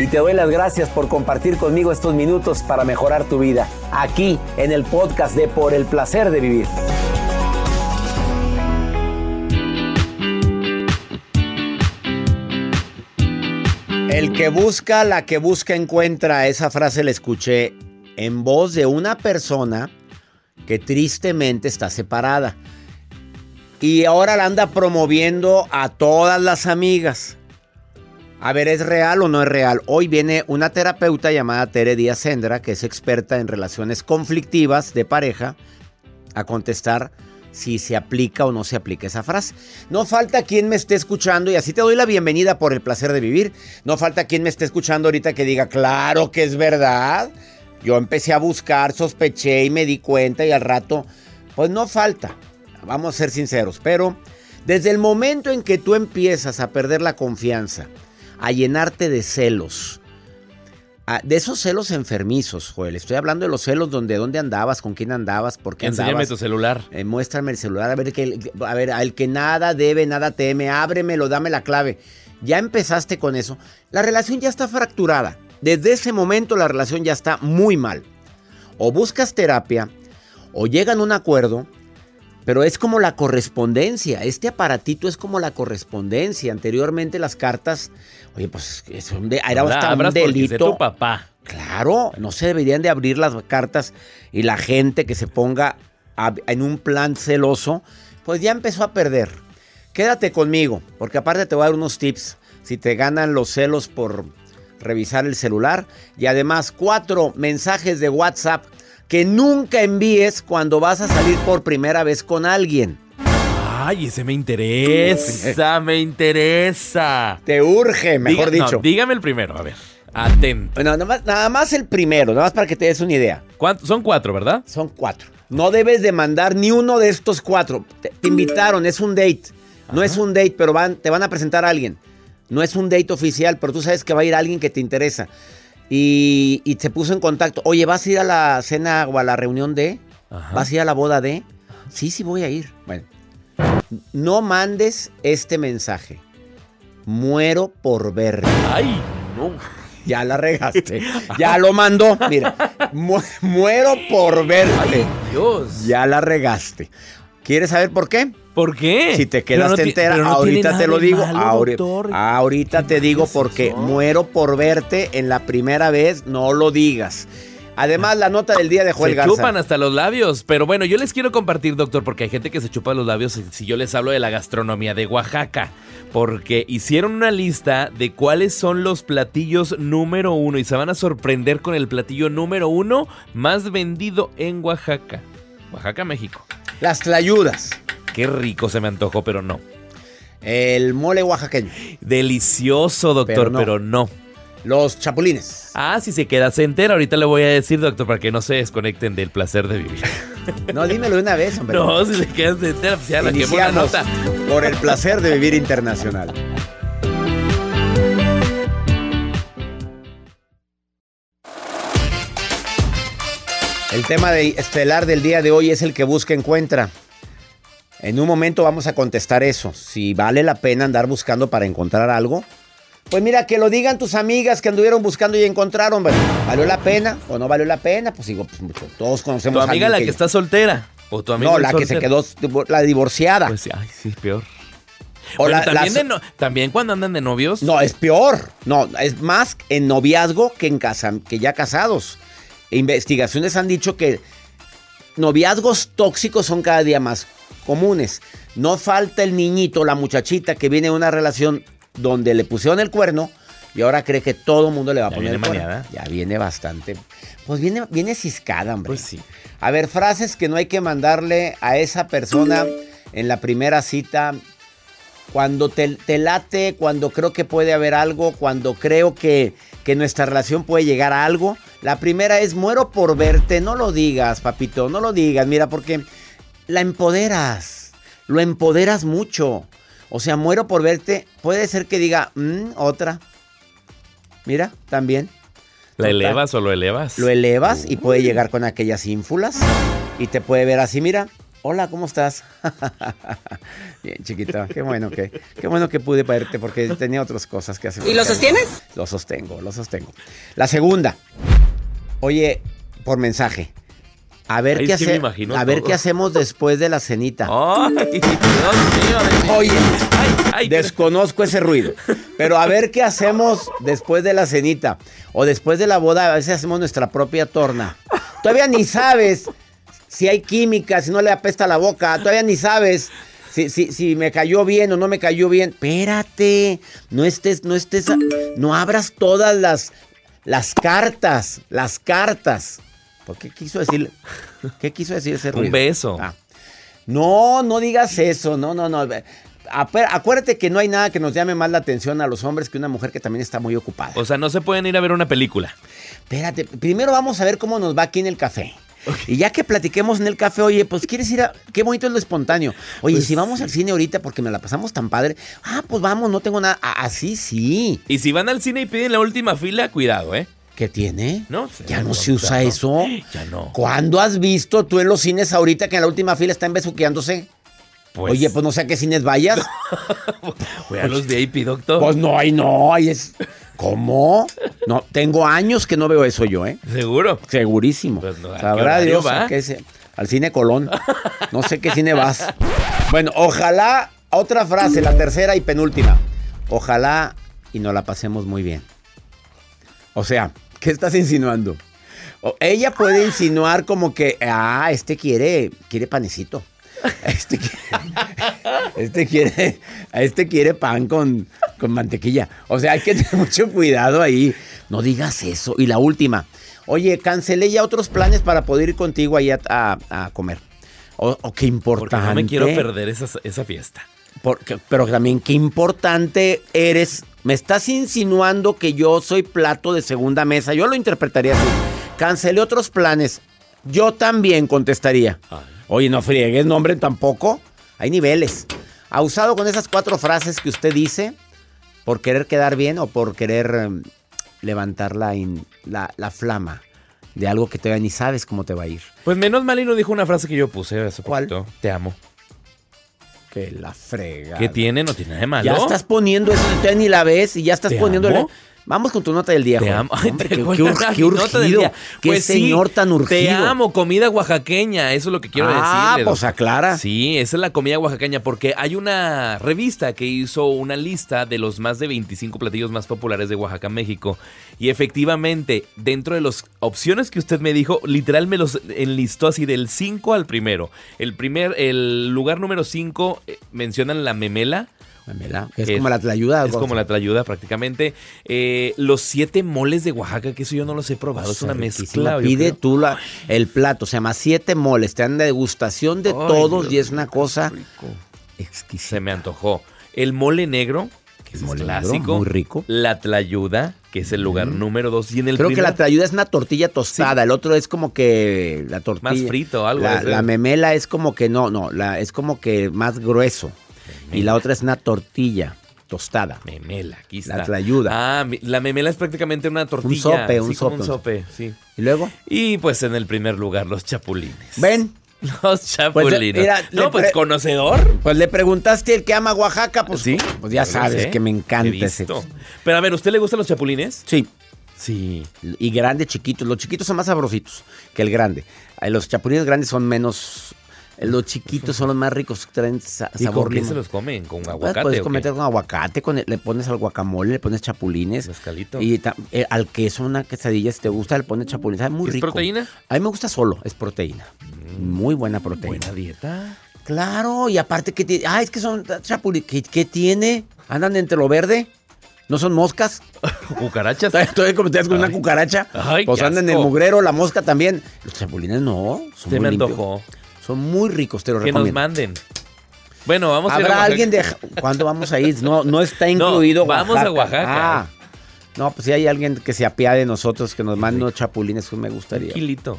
Y te doy las gracias por compartir conmigo estos minutos para mejorar tu vida, aquí en el podcast de Por el Placer de Vivir. El que busca, la que busca encuentra. Esa frase la escuché en voz de una persona que tristemente está separada. Y ahora la anda promoviendo a todas las amigas. A ver, ¿es real o no es real? Hoy viene una terapeuta llamada Tere Díaz Sendra, que es experta en relaciones conflictivas de pareja, a contestar si se aplica o no se aplica esa frase. No falta quien me esté escuchando y así te doy la bienvenida por el placer de vivir. No falta quien me esté escuchando ahorita que diga, claro que es verdad. Yo empecé a buscar, sospeché y me di cuenta y al rato, pues no falta. Vamos a ser sinceros, pero desde el momento en que tú empiezas a perder la confianza, a llenarte de celos, a- de esos celos enfermizos, Joel, estoy hablando de los celos donde dónde andabas, con quién andabas, por qué Enséñame andabas. tu celular. Eh, muéstrame el celular, a ver, que, a ver, al que nada debe, nada teme, ábremelo, dame la clave. Ya empezaste con eso. La relación ya está fracturada. Desde ese momento la relación ya está muy mal. O buscas terapia, o llegan a un acuerdo, pero es como la correspondencia. Este aparatito es como la correspondencia. Anteriormente las cartas, oye, pues es un de- era hasta un delito. tu papá. Claro, no se deberían de abrir las cartas y la gente que se ponga a- en un plan celoso, pues ya empezó a perder. Quédate conmigo, porque aparte te voy a dar unos tips si te ganan los celos por revisar el celular y además cuatro mensajes de WhatsApp que nunca envíes cuando vas a salir por primera vez con alguien. Ay, ese me interesa, me interesa. Te urge, mejor Diga- no, dicho. dígame el primero, a ver. Atento. Bueno, nada más, nada más el primero, nada más para que te des una idea. ¿Cuántos? Son cuatro, ¿verdad? Son cuatro. No debes de mandar ni uno de estos cuatro. Te, te invitaron, es un date. No es un date, pero van, te van a presentar a alguien. No es un date oficial, pero tú sabes que va a ir alguien que te interesa. Y, y te puso en contacto. Oye, ¿vas a ir a la cena o a la reunión de? Ajá. ¿Vas a ir a la boda de? Sí, sí, voy a ir. Bueno. No mandes este mensaje. Muero por verte. Ay, no. Ya la regaste. Ya lo mandó. Mira, mu- muero por verte. Dios. Ya la regaste. ¿Quieres saber por qué? ¿Por qué? Si te no quedaste ti- entera, no ahorita te lo digo. malo, ahorita ¿Qué te digo porque muero por verte en la primera vez, no lo digas. Además, la nota del día de Joel se Garza. chupan hasta los labios. Pero bueno, yo les quiero compartir, doctor, porque hay gente que se chupa los labios si- si yo les hablo de la gastronomía de Oaxaca. Porque hicieron una lista de cuáles son los platillos número uno y se van a sorprender con el platillo número uno más vendido en Oaxaca. Oaxaca, México. Las tlayudas. Qué rico se me antojó, pero no. El mole oaxaqueño. Delicioso, doctor, Pero pero no. Los chapulines. Ah, si se queda se entera. Ahorita le voy a decir, doctor, para que no se desconecten del placer de vivir. No, dímelo de una vez, hombre. No, si se quedan se entera, pues ya la la Iniciamos nota. por el placer de vivir internacional. El tema de estelar del día de hoy es el que busca encuentra. En un momento vamos a contestar eso. Si vale la pena andar buscando para encontrar algo. Pues mira, que lo digan tus amigas que anduvieron buscando y encontraron. ¿vale? ¿Valió la pena o no valió la pena? Pues digo, pues mucho. Todos conocemos Tu a amiga alguien la que está soltera. O tu amiga No, la que se quedó, la divorciada. Pues ay, sí, peor. O Bueno, la- también, no- también cuando andan de novios. No, es peor. No, es más en noviazgo que en casa, que ya casados. Investigaciones han dicho que noviazgos tóxicos son cada día más comunes. No falta el niñito, la muchachita que viene de una relación donde le pusieron el cuerno y ahora cree que todo el mundo le va a Ya poner viene el cuerno. Ya viene bastante. Pues viene, viene ciscada, hombre. Pues sí. A ver, frases que no hay que mandarle a esa persona en la primera cita. Cuando te, te late, cuando creo que puede haber algo, cuando creo que, que nuestra relación puede llegar a algo. La primera es muero por verte. No lo digas, papito, no lo digas. Mira, porque la empoderas. Lo empoderas mucho. O sea, muero por verte. Puede ser que diga, "Mm, otra. Mira, también. ¿La Total. elevas o lo elevas? Lo elevas y puede llegar con aquellas ínfulas y te puede ver así, mira. Hola, ¿cómo estás? Bien, chiquita, qué bueno que, qué bueno que pude verte porque tenía otras cosas que hacer. ¿Y lo sostienes? Lo sostengo, lo sostengo. La segunda. Oye, por mensaje. A ver Ay, qué hace- a ver todo. qué hacemos después de la cenita. Ay, Dios mío. Oye, Ay, ay, Desconozco ese ruido. Pero a ver qué hacemos después de la cenita. O después de la boda, a veces hacemos nuestra propia torna. Todavía ni sabes si hay química, si no le apesta la boca. Todavía ni sabes si, si, si me cayó bien o no me cayó bien. Espérate. No estés, no estés, no abras todas las, las cartas. Las cartas. ¿Por qué quiso decir? ¿Qué quiso decir ese ruido? Un beso. Ah. No, no digas eso, no, no, no. Acuérdate que no hay nada que nos llame más la atención a los hombres que una mujer que también está muy ocupada. O sea, no se pueden ir a ver una película. Espérate, primero vamos a ver cómo nos va aquí en el café. Y ya que platiquemos en el café, oye, pues quieres ir a. Qué bonito es lo espontáneo. Oye, Pues si vamos al cine ahorita porque me la pasamos tan padre. Ah, pues vamos, no tengo nada. Ah, Así sí. Y si van al cine y piden la última fila, cuidado, ¿eh? ¿Qué tiene? No sé, Ya no, se usa no. eso. Ya no. ¿Cuándo has visto tú en los cines ahorita que en la última fila están besuqueándose? Pues, Oye, pues no sé a qué cines vayas. Voy a los VIP, doctor. Pues no, ay, no, ay, es. ¿Cómo? No, tengo años que no veo eso yo, ¿eh? ¿Seguro? Segurísimo. Pues no, ¿a qué Sabrá Dios va? qué se- al cine Colón. No sé qué cine vas. Bueno, ojalá, otra frase, la tercera y penúltima. Ojalá y nos la pasemos muy bien. O sea, ¿qué estás insinuando? O- ella puede insinuar como que, ah, este quiere, quiere panecito. Este quiere, este quiere, este quiere pan con, con mantequilla. O sea, hay que tener mucho cuidado ahí. No digas eso. Y la última. Oye, cancelé ya otros planes para poder ir contigo ahí a, a- a comer. O, o qué Porque importante. no me quiero perder esa, esa fiesta. Porque- pero también qué importante eres. Me estás insinuando que yo soy plato de segunda mesa. Yo lo interpretaría así. Cancelé otros planes. Yo también contestaría. Oye, no friegues, nombre tampoco. Hay niveles. Ha usado con esas cuatro frases que usted dice por querer quedar bien o por querer em, levantar la, in- la, la flama de algo que todavía ni sabes cómo te va a ir. Pues menos mal y no dijo una frase que yo puse hace ¿Cuál? poquito. Te amo. Que la frega. ¿Qué tiene? No tiene nada de malo. Ya estás poniendo eso, ni la ves y ya estás ¿Te poniéndole. amo? Vamos con tu nota del día, Te amo. Hombre, qué, qué qué urgido. Qué Pues sí, señor tan urgido. Te amo, comida oaxaqueña. Eso es lo que quiero Ah, decirle. pues aclara. Sí, esa es la comida oaxaqueña porque hay una revista que hizo una lista de los más de 25 platillos más populares de Oaxaca, México. Y efectivamente, dentro de las opciones que usted me dijo, literal me los enlistó así del 5 al primero. El primer, el lugar número 5 mencionan la memela. Es Es- como la tlayuda. Es como la tlayuda prácticamente. Eh, los siete moles de Oaxaca, que eso yo no los he probado. es una mezcla. Pide tú la- el plato, se llama siete moles, te dan de degustación de Ay, todos Dios y es una cosa rico. exquisita. Se me antojó. El mole negro, que es Mole negro, clásico. muy rico. La tlayuda, que es el lugar número dos. Y en el Creo que la trayuda es una tortilla tostada, el otro es como que la tortilla. Más frito, algo La, la memela es como que no, no, la, es como que más grueso. Y la otra es una tortilla tostada. Memela, aquí La está. tlayuda. Ah, la memela es prácticamente una tortilla. sope, un sí, como un sope. sope, sí. ¿Y luego? Y pues en el primer lugar, los chapulines. Ven, Los chapulines. mira, no, pues conocedor. pues le preguntaste el que ama Oaxaca, pues, Sí. pues ya sabes sé, que me encanta ese. Pero a ver, ¿usted le gustan los chapulines? Sí, Sí. y grandes, chiquitos. Los chiquitos son más sabrositos que el grande. Los chapulines grandes son menos... Los chiquitos son los más ricos, traen sa- ¿Y sabor con qué se los comen? ¿Con Puedes- aguacate Puedes cometer con aguacate, con el- le pones al guacamole, le pones chapulines. Mezcalito. Y eh, al queso, una quesadilla, si te gusta, le pones chapulines. Sabe muy ¿Es rico. proteína? A mí me gusta solo, es proteína. Muy buena proteína. Buena dieta. Claro, y aparte que tiene. Ah, es que son chapulines. ¿Qué, qué tiene? ¿Andan entre lo verde? ¿No son moscas? Cucarachas. Todavía das con una cucaracha. Ay, pues andan en el mugrero, la mosca también. Los chapulines no. Son Se muy me limpios. antojó. Son muy ricos, te lo Que nos recomiendo. manden. Bueno, vamos a ir a ¿Habrá Oaxaca. alguien de... ¿Cuándo vamos a ir? No, no está No, incluido vamos a Oaxaca. Ah. No, pues si hay alguien que se apiade de nosotros, que nos mande unos chapulines, pues me gustaría. Kilito.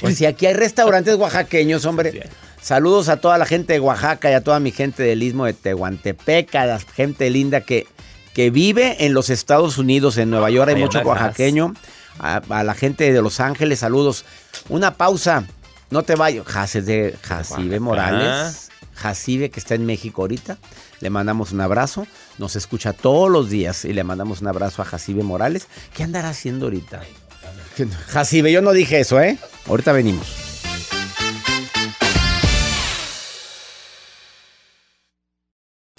Pues si aquí hay restaurantes oaxaqueños, hombre. Saludos a toda la gente de Oaxaca y a toda mi gente del Istmo de Tehuantepec, a la gente linda que, que vive en los Estados Unidos, en Nueva York hay Ay, mucho oaxaqueño. A, a la gente de Los Ángeles, saludos. Una pausa, no te vayas. Jas- de Jacibe. Morales. Jacibe, que está en México ahorita. Le mandamos un abrazo. Nos escucha todos los días y le mandamos un abrazo a Jacibe Morales. ¿Qué andará haciendo ahorita? Jacibe, yo no dije eso, ¿eh? Ahorita venimos.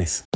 connaissent.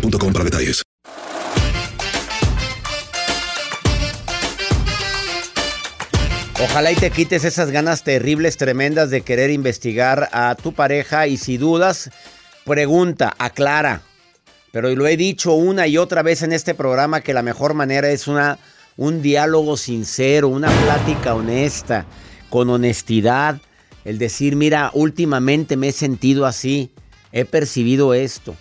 para detalles. Ojalá y te quites esas ganas terribles, tremendas de querer investigar a tu pareja y si dudas, pregunta, aclara. Pero lo he dicho una y otra vez en este programa que la mejor manera es una, un diálogo sincero, una plática honesta, con honestidad. El decir, mira, últimamente me he sentido así, he percibido esto.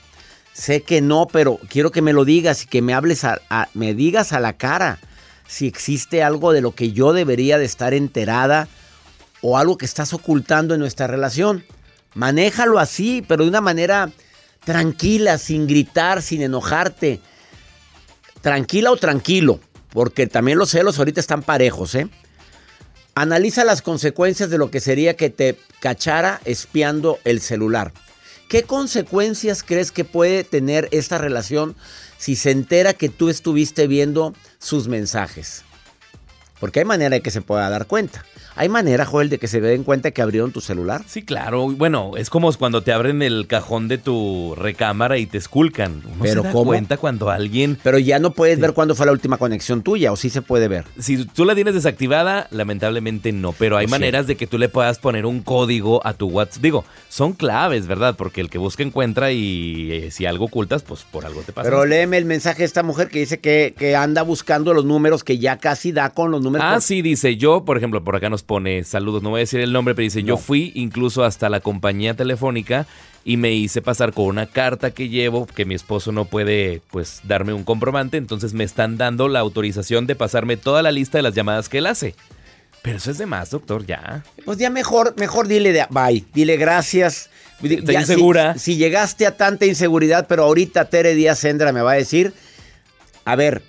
Sé que no, pero quiero que me lo digas y que me hables, a, me digas a la cara si existe algo de lo que yo debería de estar enterada o algo que estás ocultando en nuestra relación. Manéjalo así, pero de una manera tranquila, sin gritar, sin enojarte. Tranquila o tranquilo, porque también los celos ahorita están parejos, ¿eh? Analiza las consecuencias de lo que sería que te cachara espiando el celular. ¿Qué consecuencias crees que puede tener esta relación si se entera que tú estuviste viendo sus mensajes? Porque hay manera de que se pueda dar cuenta. Hay manera, Joel, de que se den cuenta que abrieron tu celular. Sí, claro. Bueno, es como cuando te abren el cajón de tu recámara y te esculcan. Uno Pero se da ¿cómo? cuenta cuando alguien... Pero ya no puedes ver cuándo fue la última conexión tuya, o sí se puede ver. Si tú la tienes desactivada, lamentablemente no. Pero hay Lo maneras de que tú le puedas poner un código a tu WhatsApp. Digo, son claves, ¿verdad? Porque el que busca encuentra y eh, si algo ocultas, pues por algo te pasa. Pero léeme el mensaje de esta mujer que dice que, que anda buscando los números, que ya casi da con los números. Ah, por- sí, dice yo, por ejemplo, por acá nos pone saludos, no voy a decir el nombre, pero dice, yo fui incluso hasta la compañía telefónica y me hice pasar con una carta que llevo, que mi esposo no puede, pues, darme un comprobante, entonces me están dando la autorización de pasarme toda la lista de las llamadas que él hace. Pero eso es de más, doctor, ya. Pues ya mejor, mejor dile de, bye, dile gracias. Está Ya, insegura. Si, si llegaste a tanta inseguridad, pero ahorita Tere Díaz Sendra me va a decir, a ver,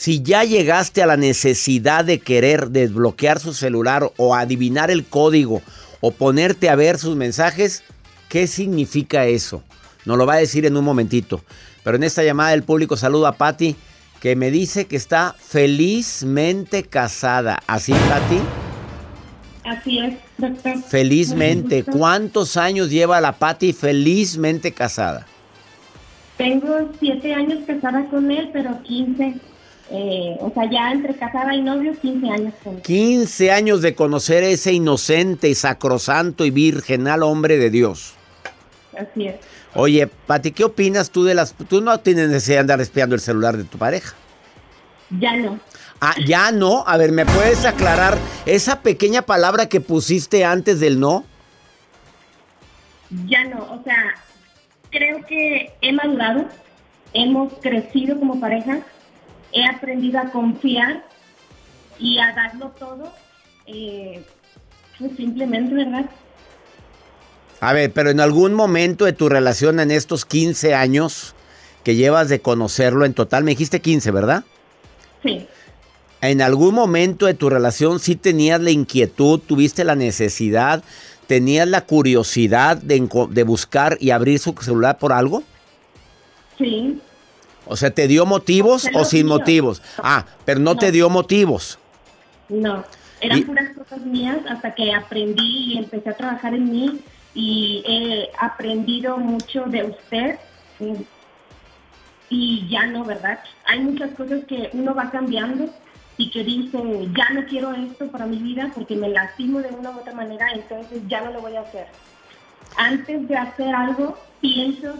si ya llegaste a la necesidad de querer desbloquear su celular o adivinar el código o ponerte a ver sus mensajes, ¿qué significa eso? Nos lo va a decir en un momentito. Pero en esta llamada del público saludo a Patti, que me dice que está felizmente casada. ¿Así, Patti? Así es, doctor. Felizmente. ¿Cuántos años lleva la Patti felizmente casada? Tengo siete años casada con él, pero 15 eh, o sea, ya entre casada y novio, 15 años. 15 años de conocer ese inocente, sacrosanto y virginal hombre de Dios. Así es. Oye, Pati, ¿qué opinas tú de las... Tú no tienes necesidad de andar espiando el celular de tu pareja. Ya no. Ah, ya no. A ver, ¿me puedes aclarar esa pequeña palabra que pusiste antes del no? Ya no. O sea, creo que he madurado, hemos crecido como pareja he aprendido a confiar y a darlo todo, eh, pues simplemente, ¿verdad? A ver, pero en algún momento de tu relación en estos 15 años que llevas de conocerlo en total, me dijiste 15, ¿verdad? Sí. En algún momento de tu relación sí tenías la inquietud, tuviste la necesidad, tenías la curiosidad de, de buscar y abrir su celular por algo? Sí. O sea, ¿te dio motivos o sin motivos? Ah, pero no, te dio motivos. No, eran puras cosas mías hasta que aprendí y empecé a trabajar en mí y he aprendido mucho de usted y ya no, ¿verdad? Hay muchas cosas que uno va cambiando y que dice, ya no quiero esto para mi vida porque me lastimo de una u otra manera, entonces ya no lo voy a hacer. Antes de hacer algo, pienso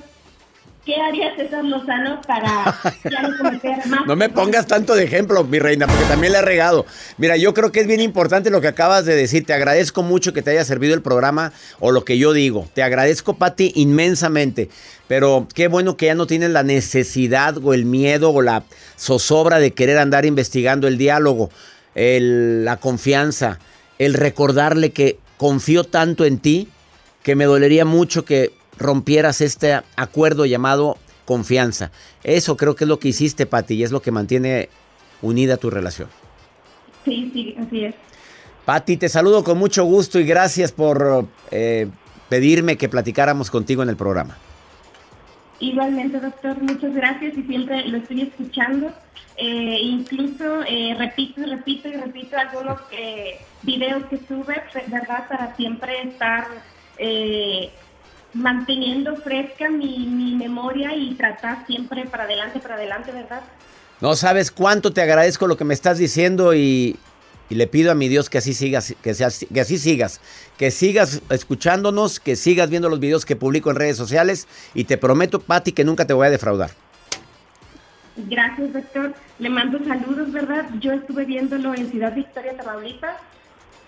¿Qué haría César Lozano para ya no cometer más? No me pongas tanto de ejemplo, mi reina, porque también le he regado. Mira, yo creo que es bien importante lo que acabas de decir. Te agradezco mucho que te haya servido el programa o lo que yo digo. Te agradezco, Pati, inmensamente. Pero qué bueno que ya no tienes la necesidad o el miedo o la zozobra de querer andar investigando el diálogo, la confianza, el recordarle que confío tanto en ti que me dolería mucho que rompieras este acuerdo llamado confianza. Eso creo que es lo que hiciste, Pati, y es lo que mantiene unida tu relación. Sí, sí, así es. Pati, te saludo con mucho gusto y gracias por eh, pedirme que platicáramos contigo en el programa. Igualmente, doctor, muchas gracias y siempre lo estoy escuchando. Eh, incluso eh, repito y repito y repito algunos videos que sube, ¿verdad? Para siempre estar manteniendo fresca mi, memoria y tratar siempre para adelante, para adelante, ¿verdad? No sabes cuánto te agradezco lo que me estás diciendo y, le pido a mi Dios que así sigas, que, que así sigas, que sigas escuchándonos, que sigas viendo los videos que publico en redes sociales y te prometo, Patti, que nunca te voy a defraudar. Gracias, doctor. Le mando saludos, ¿verdad? Yo estuve viéndolo en Ciudad Victoria, Tamaulipas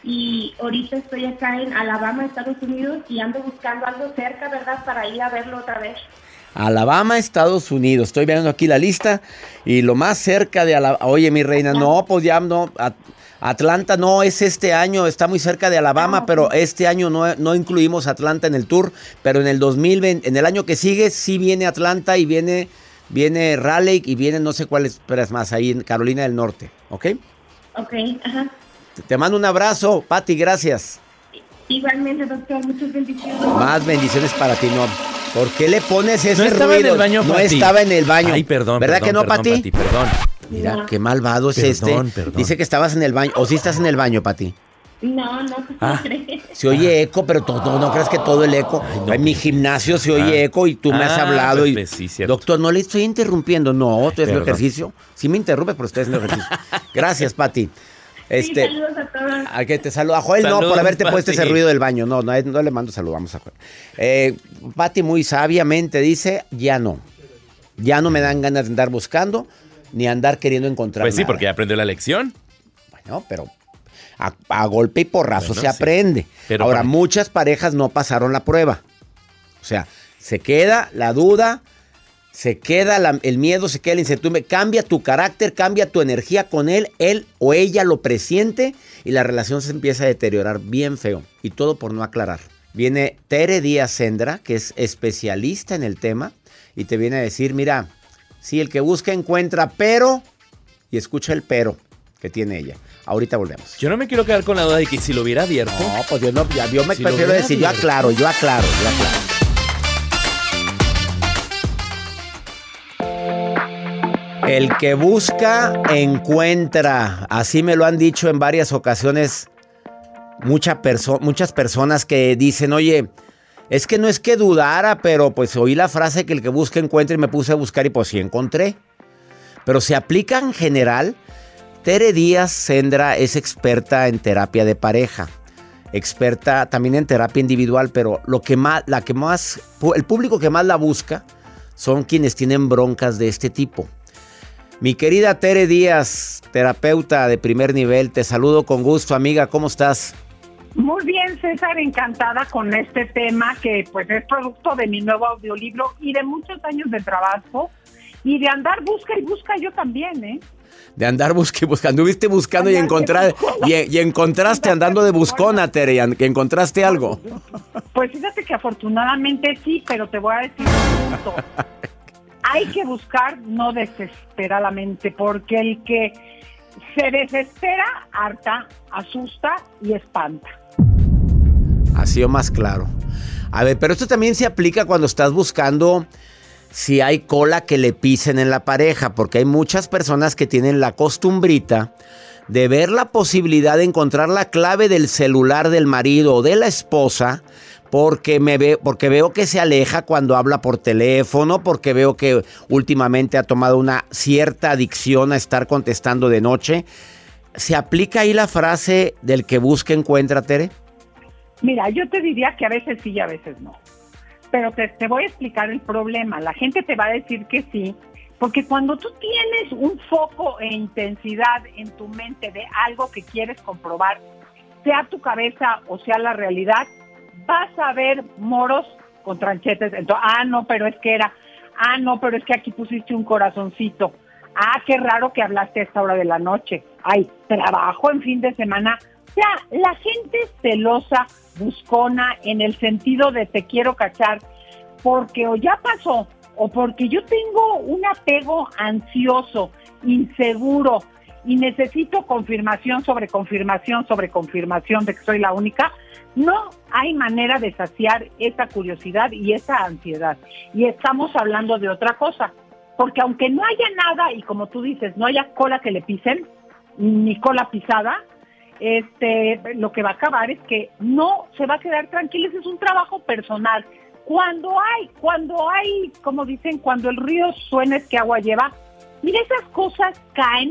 y ahorita estoy acá en Alabama, Estados Unidos y ando buscando algo cerca, ¿verdad? Para ir a verlo otra vez. Alabama, Estados Unidos. Estoy viendo aquí la lista y lo más cerca de Alabama. Oye, mi reina, no, pues ya no. Atlanta no es este año, está muy cerca de Alabama, ah, pero este año no, no, incluimos Atlanta en el tour. Pero en el 2020, en el año que sigue, sí viene Atlanta y viene, viene Raleigh y viene no sé cuáles, pero es más, ahí en Carolina del Norte, ¿ok? Ok, ajá. Te mando un abrazo, Pati, gracias. Igualmente, doctor, muchas bendiciones. Más bendiciones para ti, no. ¿Por qué le pones ese no estaba En el baño, no estaba en el baño. Ay, perdón. ¿Verdad que no, Pati? Perdón. Mira, qué malvado es este. Perdón. Dice que estabas en el baño. ¿O sí estás en el baño, Pati? No, no, ah. crees. Se oye eco, pero todo, no, crees que todo el eco. en mi gimnasio se oye ah. eco y tú me has ah, hablado. y, pues, sí, doctor, no le estoy interrumpiendo. No, estoy haciendo ejercicio. Sí me interrumpe, pero estoy haciendo ejercicio. Gracias, Pati. Este, sí, saludos a todos. A que te saluda. A Joel no, por haberte puesto ese ruido del baño. No, no, no le mando saludos. Vamos a Joel. Eh, Pati muy sabiamente dice, ya no. Ya no me dan ganas de andar buscando ni andar queriendo encontrar Pues sí, porque ya aprendió la lección. Bueno, pero a, golpe y porrazo se aprende. Ahora, muchas parejas no pasaron la prueba. O sea, se queda la duda, se queda el miedo, se queda la incertidumbre, cambia tu carácter, cambia tu energía con él, él o ella lo presiente y la relación se empieza a deteriorar bien feo. Y todo por no aclarar. Viene Tere Díaz Sendra, que es especialista en el tema, y te viene a decir, mira, Sí, el que busca encuentra, pero... Y escucha el pero que tiene ella. Ahorita volvemos. Yo no me quiero quedar con la duda de que si lo hubiera abierto. No, pues yo no, yo me Si prefiero decir, yo aclaro, yo aclaro, yo aclaro. El que busca, encuentra. Así me lo han dicho en varias ocasiones muchas personas que dicen, oye, es que no es que dudara, pero pues oí la frase que el que busca, encuentra y me puse a buscar y pues sí encontré. Pero se aplica en general. Tere Díaz Sendra es experta en terapia de pareja, experta también en terapia individual, pero lo que más, la que más, el público que más la busca son quienes tienen broncas de este tipo. Mi querida Tere Díaz, terapeuta de primer nivel, te saludo con gusto, amiga, ¿cómo estás? Muy bien, César, encantada con este tema que pues es producto de mi nuevo audiolibro y de muchos años de trabajo y de andar busca y busca yo también, ¿eh? De andar busque, buscando, anduviste buscando y Andar encontrar y, y encontraste andando de buscona, Tere, y que encontraste algo. Pues fíjate que afortunadamente sí, pero te voy a decir un punto. Hay que buscar no desesperadamente, porque el que se desespera, harta, asusta y espanta. Así o más claro. A ver, pero esto también se aplica cuando estás buscando si hay cola que le pisen en la pareja, porque hay muchas personas que tienen la costumbrita de ver la posibilidad de encontrar la clave del celular del marido o de la esposa porque me ve, porque veo que se aleja cuando habla por teléfono, porque veo que últimamente ha tomado una cierta adicción a estar contestando de noche. ¿Se aplica ahí la frase del que busca encuentra, Tere? Mira, yo te diría que a veces sí y a veces no. Pero te, te voy a explicar el problema. La gente te va a decir que sí, porque cuando tú tienes un foco e intensidad en tu mente de algo que quieres comprobar, sea tu cabeza o sea la realidad, vas a ver moros con tranchetes. Entonces, ah, no, pero es que era, ah, no, pero es que aquí pusiste un corazoncito. Ah, qué raro que hablaste a esta hora de la noche. Ay, trabajo en fin de semana. O sea, la gente celosa, buscona, en el sentido de te quiero cachar, porque o ya pasó, o porque yo tengo un apego ansioso, inseguro, y necesito confirmación sobre confirmación sobre confirmación de que soy la única, no hay manera de saciar esa curiosidad y esa ansiedad. Y estamos hablando de otra cosa, porque aunque no haya nada, y como tú dices, no haya cola que le pisen, ni cola pisada, este, lo que va a acabar es que no se va a quedar tranquilo, es un trabajo personal. Cuando hay, cuando hay, como dicen, cuando el río suena es que agua lleva, mira, esas cosas caen,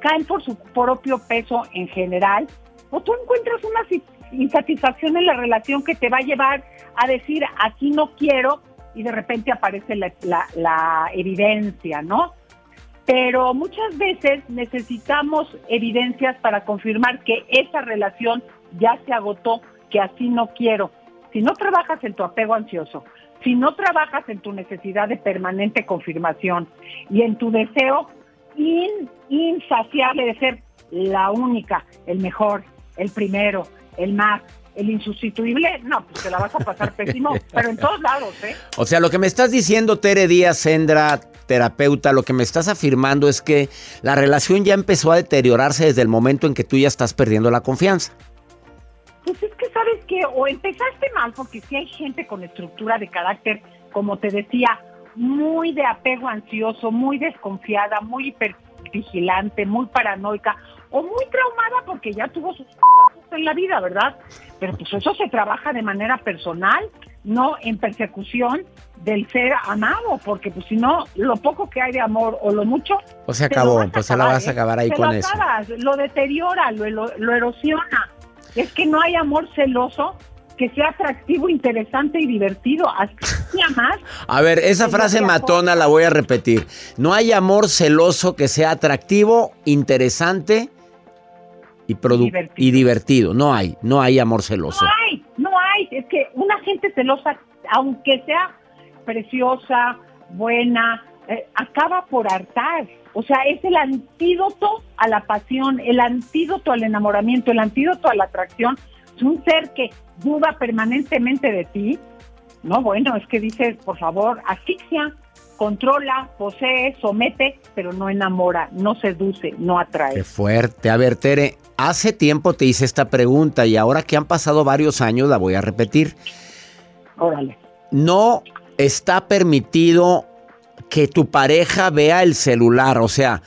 caen por su propio peso en general, o tú encuentras una insatisfacción en la relación que te va a llevar a decir, así no quiero, y de repente aparece la- la evidencia, ¿no? Pero muchas veces necesitamos evidencias para confirmar que esa relación ya se agotó, que así no quiero. Si no trabajas en tu apego ansioso, si no trabajas en tu necesidad de permanente confirmación y en tu deseo in- insaciable de ser la única, el mejor, el primero, el más, el insustituible, no, pues te la vas a pasar pésimo, pero en todos lados, ¿eh? O sea, lo que me estás diciendo, Tere Díaz Sendra, terapeuta, lo que me estás afirmando es que la relación ya empezó a deteriorarse desde el momento en que tú ya estás perdiendo la confianza. Pues es que sabes que o empezaste mal, porque si hay gente con estructura de carácter, como te decía, muy de apego ansioso, muy desconfiada, muy hipervigilante, muy paranoica, o muy traumada porque ya tuvo sus cosas en la vida, ¿verdad? Pero pues eso se trabaja de manera personal, no en persecución del ser amado, porque pues si no, lo poco que hay de amor o lo mucho... Pues se acabó, pues se la vas a ¿eh? acabar ahí Te con lo eso. acabas, lo deteriora, lo, lo- lo erosiona. Es que no hay amor celoso que sea atractivo, interesante y divertido. Más. A ver, esa frase matona la voy a repetir. No hay amor celoso que sea atractivo, interesante y, produ- Divertido. y divertido. No hay, no hay amor celoso. No hay, no hay. Es que una gente celosa, aunque sea preciosa, buena, eh, acaba por hartar. O sea, es el antídoto a la pasión, el antídoto al enamoramiento, el antídoto a la atracción. Es un ser que duda permanentemente de ti. No, bueno, es que dices, por favor, asfixia. controla, posee, somete, pero no enamora, no seduce, no atrae. Qué fuerte. A ver, Tere, hace tiempo te hice esta pregunta y ahora que han pasado varios años la voy a repetir. Órale. No está permitido que tu pareja vea el celular, o sea,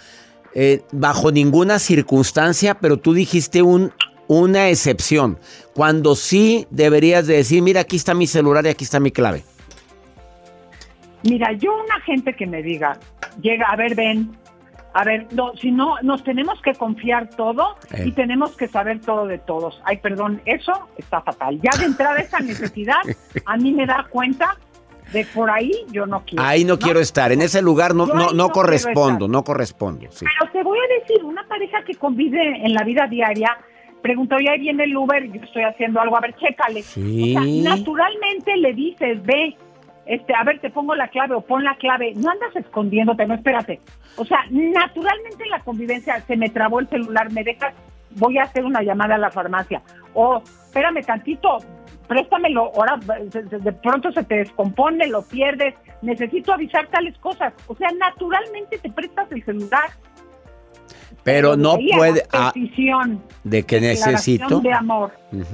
eh, bajo ninguna circunstancia, pero tú dijiste un, una excepción, cuando sí deberías de decir, mira, aquí está mi celular y aquí está mi clave. Mira, yo una gente que me diga, llega, a ver, ven, a ver, no, si no, nos tenemos que confiar todo Eh. y tenemos que saber todo de todos. Ay, perdón, eso está fatal. Ya de entrada esa necesidad, a mí me da cuenta de por ahí yo no quiero. Ahí no, quiero estar, en ese lugar no, no, no no correspondo, no correspondo. sí. Pero te voy a decir, una pareja que convive en la vida diaria, pregunta, oye, ahí viene el Uber, yo estoy haciendo algo, a ver, chécale. Sí. O sea, naturalmente le dices, ve, este, a ver, te pongo la clave o pon la clave, no andas escondiéndote, no, espérate. O sea, naturalmente en la convivencia se me trabó el celular, me dejas, voy a hacer una llamada a la farmacia. O, espérame tantito, préstamelo, ahora de pronto se te descompone, lo pierdes, necesito avisar tales cosas. O sea, naturalmente te prestas el celular. Pero no puede... ah, ¿De declaración necesito? de amor.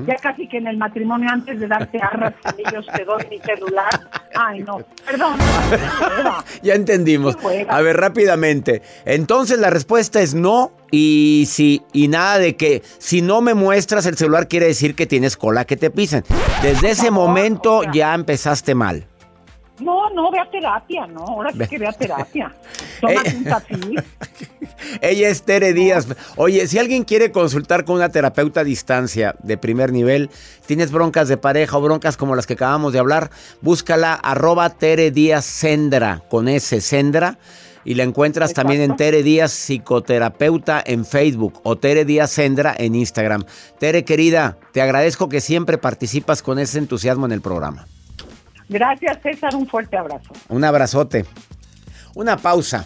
Ya casi que en el matrimonio, antes de darte arras ellos te doy mi celular. Ay, no, perdón. Ya entendimos. A ver, rápidamente. Entonces la respuesta es no. Y si, y nada de que si no me muestras el celular quiere decir que tienes cola que te pisen. Desde ese favor, momento o sea. ya empezaste mal. No, no, ve a terapia, no, ahora sí que ve a terapia. Tómate un tafil. Ella es Tere Díaz. Oye, si alguien quiere consultar con una terapeuta a distancia de primer nivel, tienes broncas de pareja o broncas como las que acabamos de hablar, búscala arroba Tere Díaz Sendra con S Sendra. Y la encuentras también en. Tere Díaz Psicoterapeuta en Facebook o Tere Díaz Sendra en Instagram. Tere querida, te agradezco que siempre participas con ese entusiasmo en el programa. Gracias, César, un fuerte abrazo. Un abrazote. Una pausa.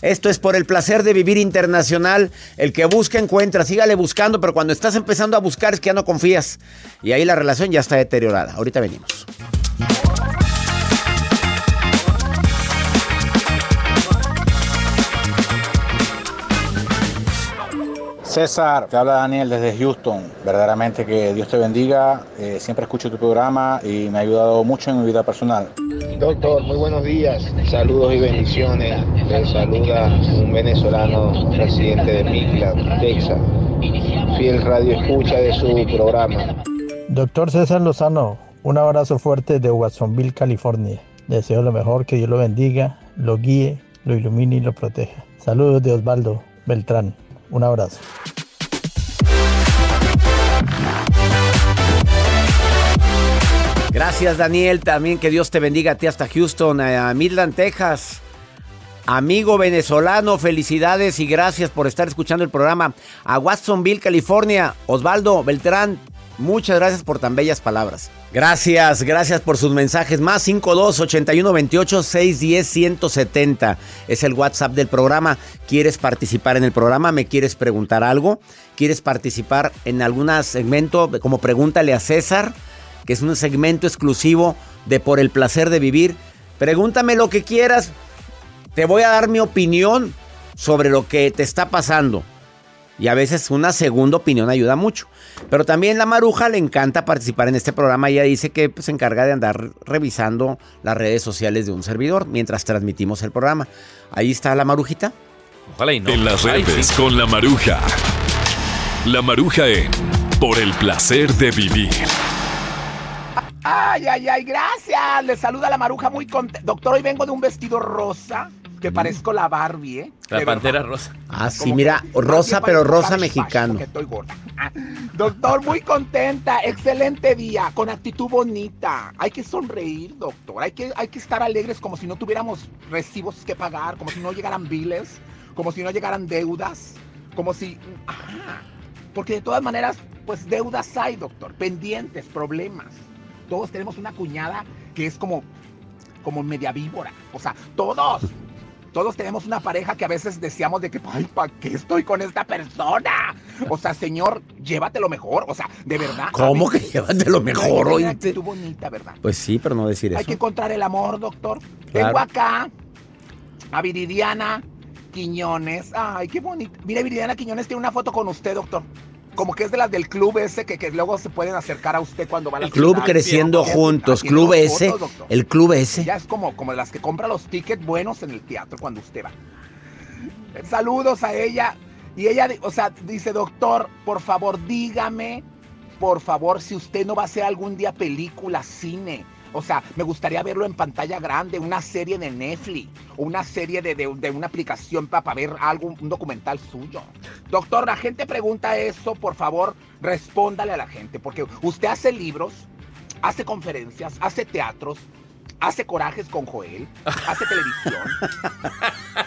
Esto es por el placer de vivir internacional. El que busca encuentra. Sígale buscando, pero cuando estás empezando a buscar es que ya no confías. Y ahí la relación ya está deteriorada. Ahorita venimos. César, te habla Daniel desde Houston. Verdaderamente que Dios te bendiga. Eh, siempre escucho tu programa y me ha ayudado mucho en mi vida personal. Doctor, muy buenos días. Saludos y bendiciones. Les saluda un venezolano residente de Midland, Texas. Fiel radio escucha de su programa. Doctor César Lozano, un abrazo fuerte de Watsonville, California. Deseo lo mejor, que Dios lo bendiga, lo guíe, lo ilumine y lo proteja. Saludos de Osvaldo Beltrán. Un abrazo. Gracias, Daniel. También que Dios te bendiga a ti hasta Houston, a Midland, Texas. Amigo venezolano, felicidades y gracias por estar escuchando el programa. A Watsonville, California, Osvaldo Beltrán, muchas gracias por tan bellas palabras. Gracias, gracias por sus mensajes. Más 52 81 28 610 170 es el WhatsApp del programa. ¿Quieres participar en el programa? ¿Me quieres preguntar algo? ¿Quieres participar en algún segmento como Pregúntale a César? que es un segmento exclusivo de Por el placer de vivir. Pregúntame lo que quieras. Te voy a dar mi opinión sobre lo que te está pasando. Y a veces una segunda opinión ayuda mucho. Pero también la Maruja le encanta participar en este programa. Ella dice que pues, se encarga de andar revisando las redes sociales de un servidor mientras transmitimos el programa. Ahí está la Marujita. Ojalá y no. En las Ay, redes sí. con la Maruja. La Maruja en Por el placer de vivir. Ay, ay, ay, gracias. Le saluda la maruja muy contenta. Doctor, hoy vengo de un vestido rosa que parezco la Barbie, ¿eh? La De pantera verdad. rosa. Ah, sí, Como mira, rosa, pero rosa mexicano. porque estoy gorda. Doctor, muy contenta. Excelente día. Con actitud bonita. Hay que sonreír, doctor. Hay que, hay que estar alegres como si no tuviéramos recibos que pagar, como si no llegaran biles, como si no llegaran deudas, como si. Ajá. Porque de todas maneras, pues deudas hay, doctor. Pendientes, problemas. Todos tenemos una cuñada que es como, como media víbora. O sea, todos. Todos tenemos una pareja que a veces decíamos de que, ay, ¿para qué estoy con esta persona? O sea, señor, llévatelo mejor. O sea, de verdad. ¿Cómo que llévatelo mejor, hoy? Tú bonita, ¿verdad? Pues sí, pero no decir eso. Hay que encontrar el amor, doctor. Claro. Tengo acá a Viridiana Quiñones. Ay, qué bonita. Mira, Viridiana Quiñones tiene una foto con usted, doctor. Como que es de las del club ese que, que luego se pueden acercar a usted cuando van a El club creciendo juntos, club ese, el club ese. Ya es como, como las que compra los tickets buenos en el teatro cuando usted va. Saludos a ella. Y ella, o sea, dice, doctor, por favor, dígame, por favor, si usted no va a hacer algún día película, cine. O sea, me gustaría verlo en pantalla grande, una serie de Netflix, una serie de, de- de una aplicación para, ver algo, un documental suyo. Doctor, la gente pregunta eso, por favor, respóndale a la gente, porque usted hace libros, hace conferencias, hace teatros, hace corajes con Joel, hace televisión,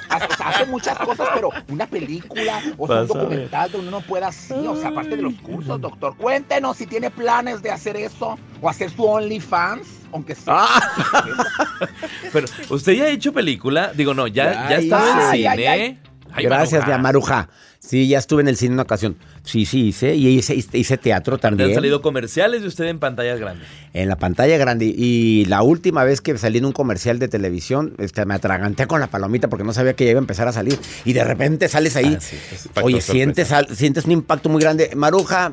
hace, o sea, hace muchas cosas, pero una película o sea, un documental donde uno pueda así, o sea, aparte de los cursos, doctor, cuéntenos si tiene planes de hacer eso o hacer su OnlyFans, aunque sea. Ah. Pero, ¿usted ya ha hecho película? Digo, no, ya, ya está en cine. ay, ay. Ay, Gracias, Maruja. ya, Maruja. Sí, ya estuve en el cine en una ocasión. Sí, sí, hice. Y hice, hice teatro ¿Le han también. salido comerciales de usted en pantallas grandes? En la pantalla grande. Y la última vez que salí en un comercial de televisión, este, me atraganté con la palomita porque no sabía que ya iba a empezar a salir. Y de repente sales ahí. Ah, sí, Oye, sientes, al- sientes un impacto muy grande. Maruja,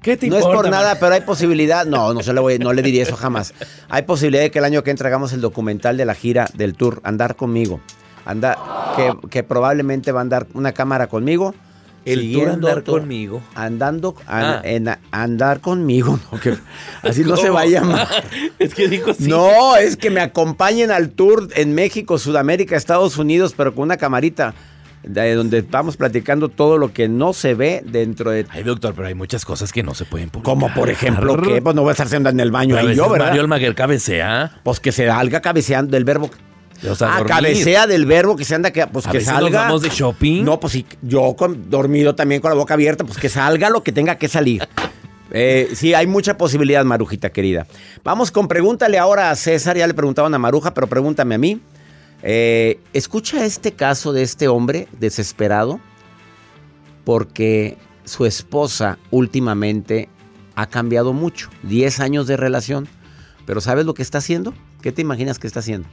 ¿Qué te no es por nada, pero hay posibilidad. No, no, se le voy, no le diría eso jamás. Hay posibilidad de que el año que entra hagamos el documental de la gira del tour, Andar conmigo. Anda, que, que probablemente va a andar una cámara conmigo. El tour Andar conmigo. Andando, an- Ah. en andar conmigo. no, que- así no se va a llamar. es que dijo sí. No, es que me acompañen al tour en México, Sudamérica, Estados Unidos, pero con una camarita de donde estamos platicando todo lo que no se ve dentro de... Ay, doctor, pero hay muchas cosas que no se pueden publicar. Como por ejemplo, que pues no voy a estar haciendo en el baño Pero ahí yo, ¿verdad? Mario Almaguer cabecea. Pues que se salga cabeceando del verbo. O sea, ah, cabecea del verbo que se anda, que, pues A que veces nos salga. vamos de shopping. No, pues sí, yo con- dormido también con la boca abierta, pues que salga lo que tenga que salir. Eh, sí, hay mucha posibilidad, Marujita querida. Vamos con pregúntale ahora a César, ya le preguntaban a Maruja, pero pregúntame a mí. Eh, escucha este caso de este hombre desesperado porque su esposa últimamente ha cambiado mucho, 10 años de relación, pero ¿sabes lo que está haciendo? ¿Qué te imaginas que está haciendo?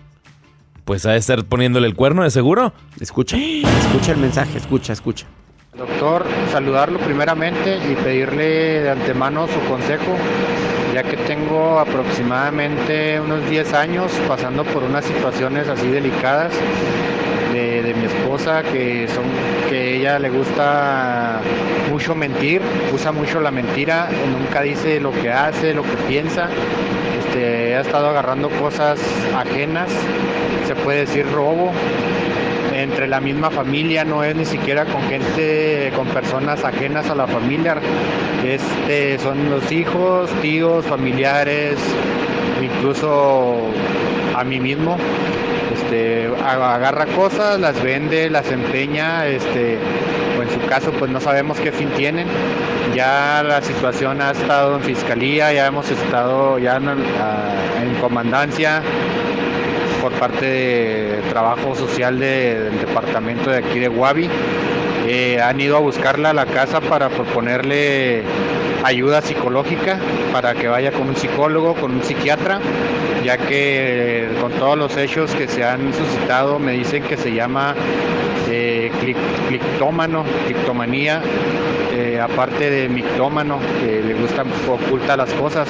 Pues ha de estar poniéndole el cuerno, de seguro. Escucha, escucha el mensaje, escucha, escucha. Doctor, saludarlo primeramente y pedirle de antemano su consejo, ya que tengo aproximadamente unos 10 años pasando por unas situaciones así delicadas de, de mi esposa, que son que ella le gusta mucho mentir, usa mucho la mentira, nunca dice lo que hace, lo que piensa. Este, ha estado agarrando cosas ajenas, se puede decir robo, entre la misma familia, no es ni siquiera con gente, con personas ajenas a la familia. Este, son los hijos, tíos, familiares, incluso a mí mismo. Este, agarra cosas, las vende, las empeña, este, o en su caso pues no sabemos qué fin tienen. Ya la situación ha estado en fiscalía, ya hemos estado ya en comandancia, por parte de trabajo social de- del departamento de aquí de Guavi. Eh, han ido a buscarla a la casa para proponerle ayuda psicológica para que vaya con un psicólogo, con un psiquiatra, ya que eh, con todos los hechos que se han suscitado me dicen que se llama eh, clic- clictómano, clictomanía, eh, aparte de mictómano, que le gusta, oculta las cosas.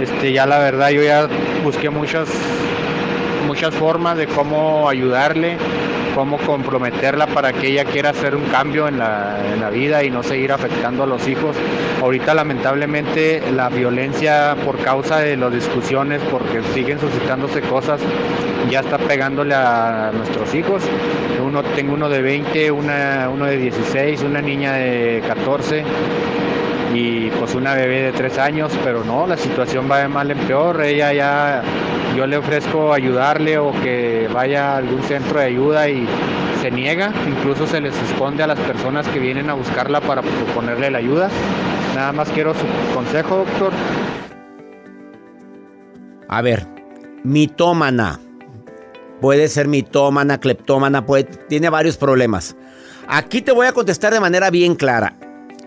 Este, ya la verdad yo ya busqué muchas muchas formas de cómo ayudarle, cómo comprometerla para que ella quiera hacer un cambio en la, vida y no seguir afectando a los hijos. Ahorita lamentablemente la violencia por causa de las discusiones, porque siguen suscitándose cosas, ya está pegándole a nuestros hijos. Uno, tengo uno de 20, una, uno de 16, una niña de 14 y pues una bebé de tres años, pero no, la situación va de mal en peor. Ella ya, yo le ofrezco ayudarle o que vaya a algún centro de ayuda y se niega, incluso se les esconde a las personas que vienen a buscarla para proponerle la ayuda. Nada más quiero su consejo, doctor. A ver, mitómana. puede ser mitómana, cleptómana, puede, tiene varios problemas. Aquí te voy a contestar de manera bien clara.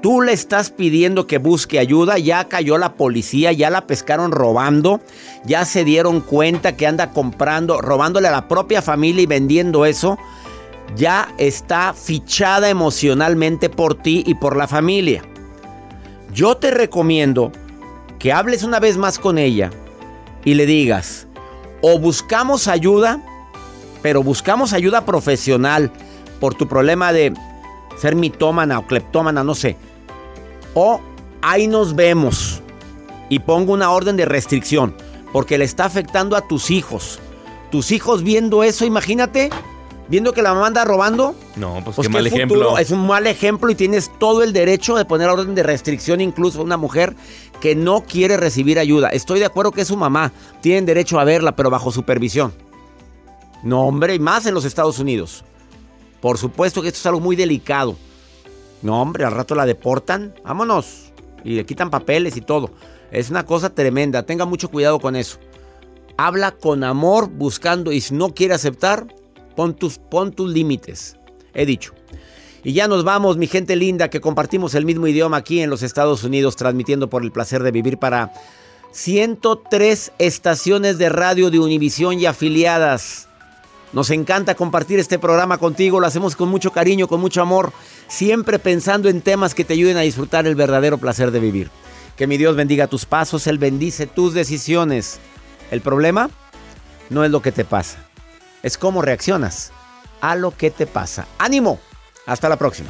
Tú le estás pidiendo que busque ayuda, ya cayó la policía, ya la pescaron robando, ya se dieron cuenta que anda comprando, robándole a la propia familia y vendiendo eso. Ya está fichada emocionalmente por ti y por la familia. Yo te recomiendo que hables una vez más con ella y le digas, o buscamos ayuda, pero buscamos ayuda profesional por tu problema de ser mitómana o cleptómana, no sé. O ahí nos vemos y pongo una orden de restricción porque le está afectando a tus hijos. Tus hijos viendo eso, imagínate, viendo que la mamá anda robando. No, pues, Pues qué mal ejemplo. Es un mal ejemplo y tienes todo el derecho de poner orden de restricción incluso a una mujer que no quiere recibir ayuda. Estoy de acuerdo que es su mamá. Tienen derecho a verla, pero bajo supervisión. No, hombre, y más en los Estados Unidos. Por supuesto que esto es algo muy delicado. No, hombre, al rato la deportan. Vámonos. Y le quitan papeles y todo. Es una cosa tremenda. Tenga mucho cuidado con eso. Habla con amor, buscando. Y si no quiere aceptar, pon tus, pon tus límites. He dicho. Y ya nos vamos, mi gente linda, que compartimos el mismo idioma aquí en los Estados Unidos, transmitiendo por el placer de vivir para 103 estaciones de radio de Univisión y afiliadas. Nos encanta compartir este programa contigo, lo hacemos con mucho cariño, con mucho amor, siempre pensando en temas que te ayuden a disfrutar el verdadero placer de vivir. Que mi Dios bendiga tus pasos, Él bendice tus decisiones. El problema no es lo que te pasa, es cómo reaccionas a lo que te pasa. ¡Ánimo! Hasta la próxima.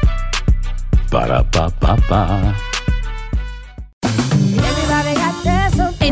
Para